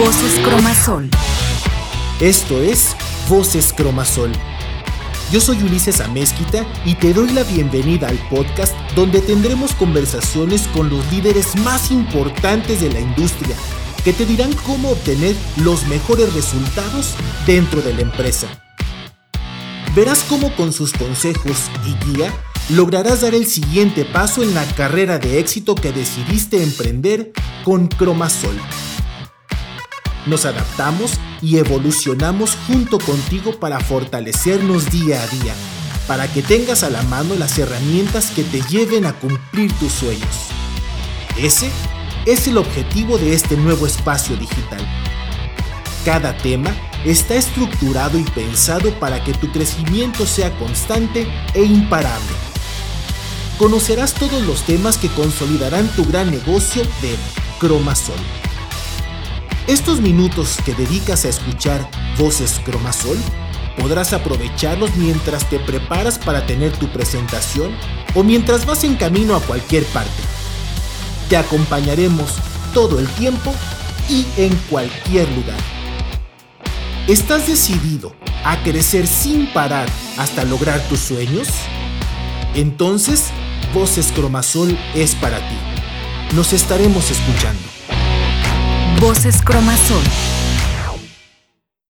Voces Cromasol. Esto es Voces Cromasol. Yo soy Ulises Amezquita y te doy la bienvenida al podcast donde tendremos conversaciones con los líderes más importantes de la industria que te dirán cómo obtener los mejores resultados dentro de la empresa. Verás cómo con sus consejos y guía lograrás dar el siguiente paso en la carrera de éxito que decidiste emprender con Cromasol. Nos adaptamos y evolucionamos junto contigo para fortalecernos día a día, para que tengas a la mano las herramientas que te lleven a cumplir tus sueños. Ese es el objetivo de este nuevo espacio digital. Cada tema está estructurado y pensado para que tu crecimiento sea constante e imparable. Conocerás todos los temas que consolidarán tu gran negocio de Cromasol. Estos minutos que dedicas a escuchar voces Cromasol podrás aprovecharlos mientras te preparas para tener tu presentación o mientras vas en camino a cualquier parte. Te acompañaremos todo el tiempo y en cualquier lugar. ¿Estás decidido a crecer sin parar hasta lograr tus sueños? Entonces, Voces Cromasol es para ti. Nos estaremos escuchando. Voces Cromasol.